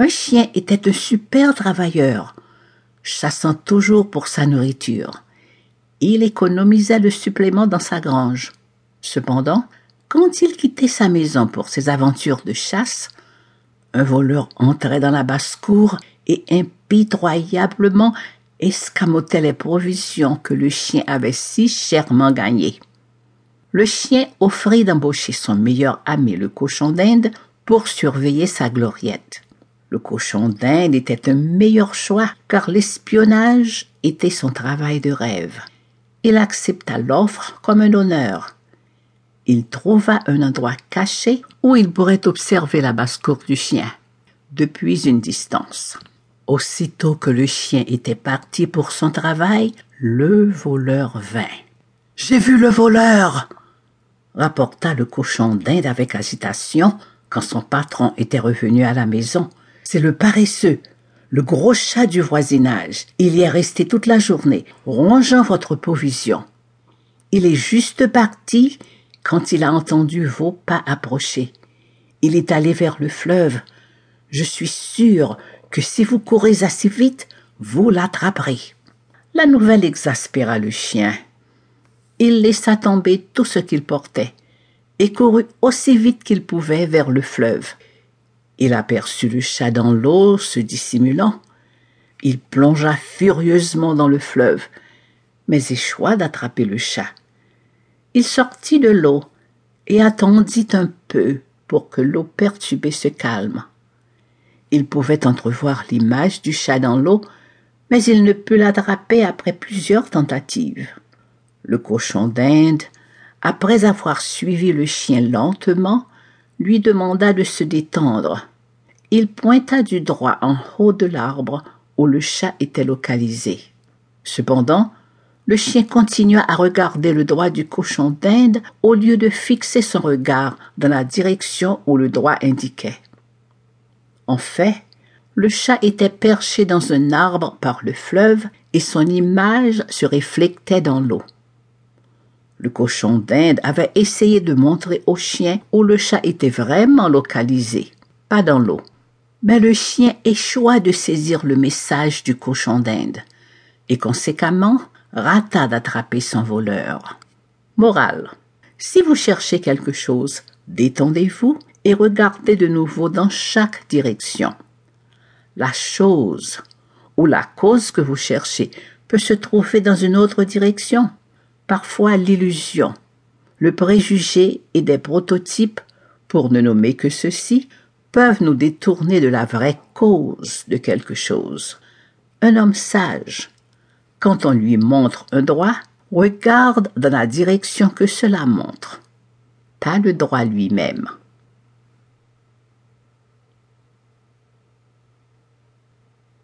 Un chien était un super travailleur, chassant toujours pour sa nourriture. Il économisait le supplément dans sa grange. Cependant, quand il quittait sa maison pour ses aventures de chasse, un voleur entrait dans la basse-cour et impitoyablement escamotait les provisions que le chien avait si chèrement gagnées. Le chien offrit d'embaucher son meilleur ami le cochon d'Inde pour surveiller sa gloriette. Le cochon d'Inde était un meilleur choix car l'espionnage était son travail de rêve. Il accepta l'offre comme un honneur il trouva un endroit caché où il pourrait observer la basse-cour du chien, depuis une distance. Aussitôt que le chien était parti pour son travail, le voleur vint. J'ai vu le voleur, rapporta le cochon d'Inde avec agitation quand son patron était revenu à la maison. C'est le paresseux, le gros chat du voisinage. Il y est resté toute la journée, rongeant votre provision. Il est juste parti quand il a entendu vos pas approcher. Il est allé vers le fleuve. Je suis sûr que si vous courez assez vite, vous l'attraperez. La nouvelle exaspéra le chien. Il laissa tomber tout ce qu'il portait et courut aussi vite qu'il pouvait vers le fleuve. Il aperçut le chat dans l'eau se dissimulant. Il plongea furieusement dans le fleuve, mais échoua d'attraper le chat. Il sortit de l'eau et attendit un peu pour que l'eau perturbée se calme. Il pouvait entrevoir l'image du chat dans l'eau, mais il ne put l'attraper après plusieurs tentatives. Le cochon d'Inde, après avoir suivi le chien lentement, lui demanda de se détendre. Il pointa du droit en haut de l'arbre où le chat était localisé. Cependant, le chien continua à regarder le doigt du cochon d'Inde au lieu de fixer son regard dans la direction où le doigt indiquait. En fait, le chat était perché dans un arbre par le fleuve et son image se réflectait dans l'eau. Le cochon d'Inde avait essayé de montrer au chien où le chat était vraiment localisé, pas dans l'eau. Mais le chien échoua de saisir le message du cochon d'Inde, et conséquemment rata d'attraper son voleur. Morale. Si vous cherchez quelque chose, détendez-vous et regardez de nouveau dans chaque direction. La chose ou la cause que vous cherchez peut se trouver dans une autre direction. Parfois l'illusion, le préjugé et des prototypes, pour ne nommer que ceci, peuvent nous détourner de la vraie cause de quelque chose. Un homme sage quand on lui montre un droit, regarde dans la direction que cela montre, pas le droit lui-même.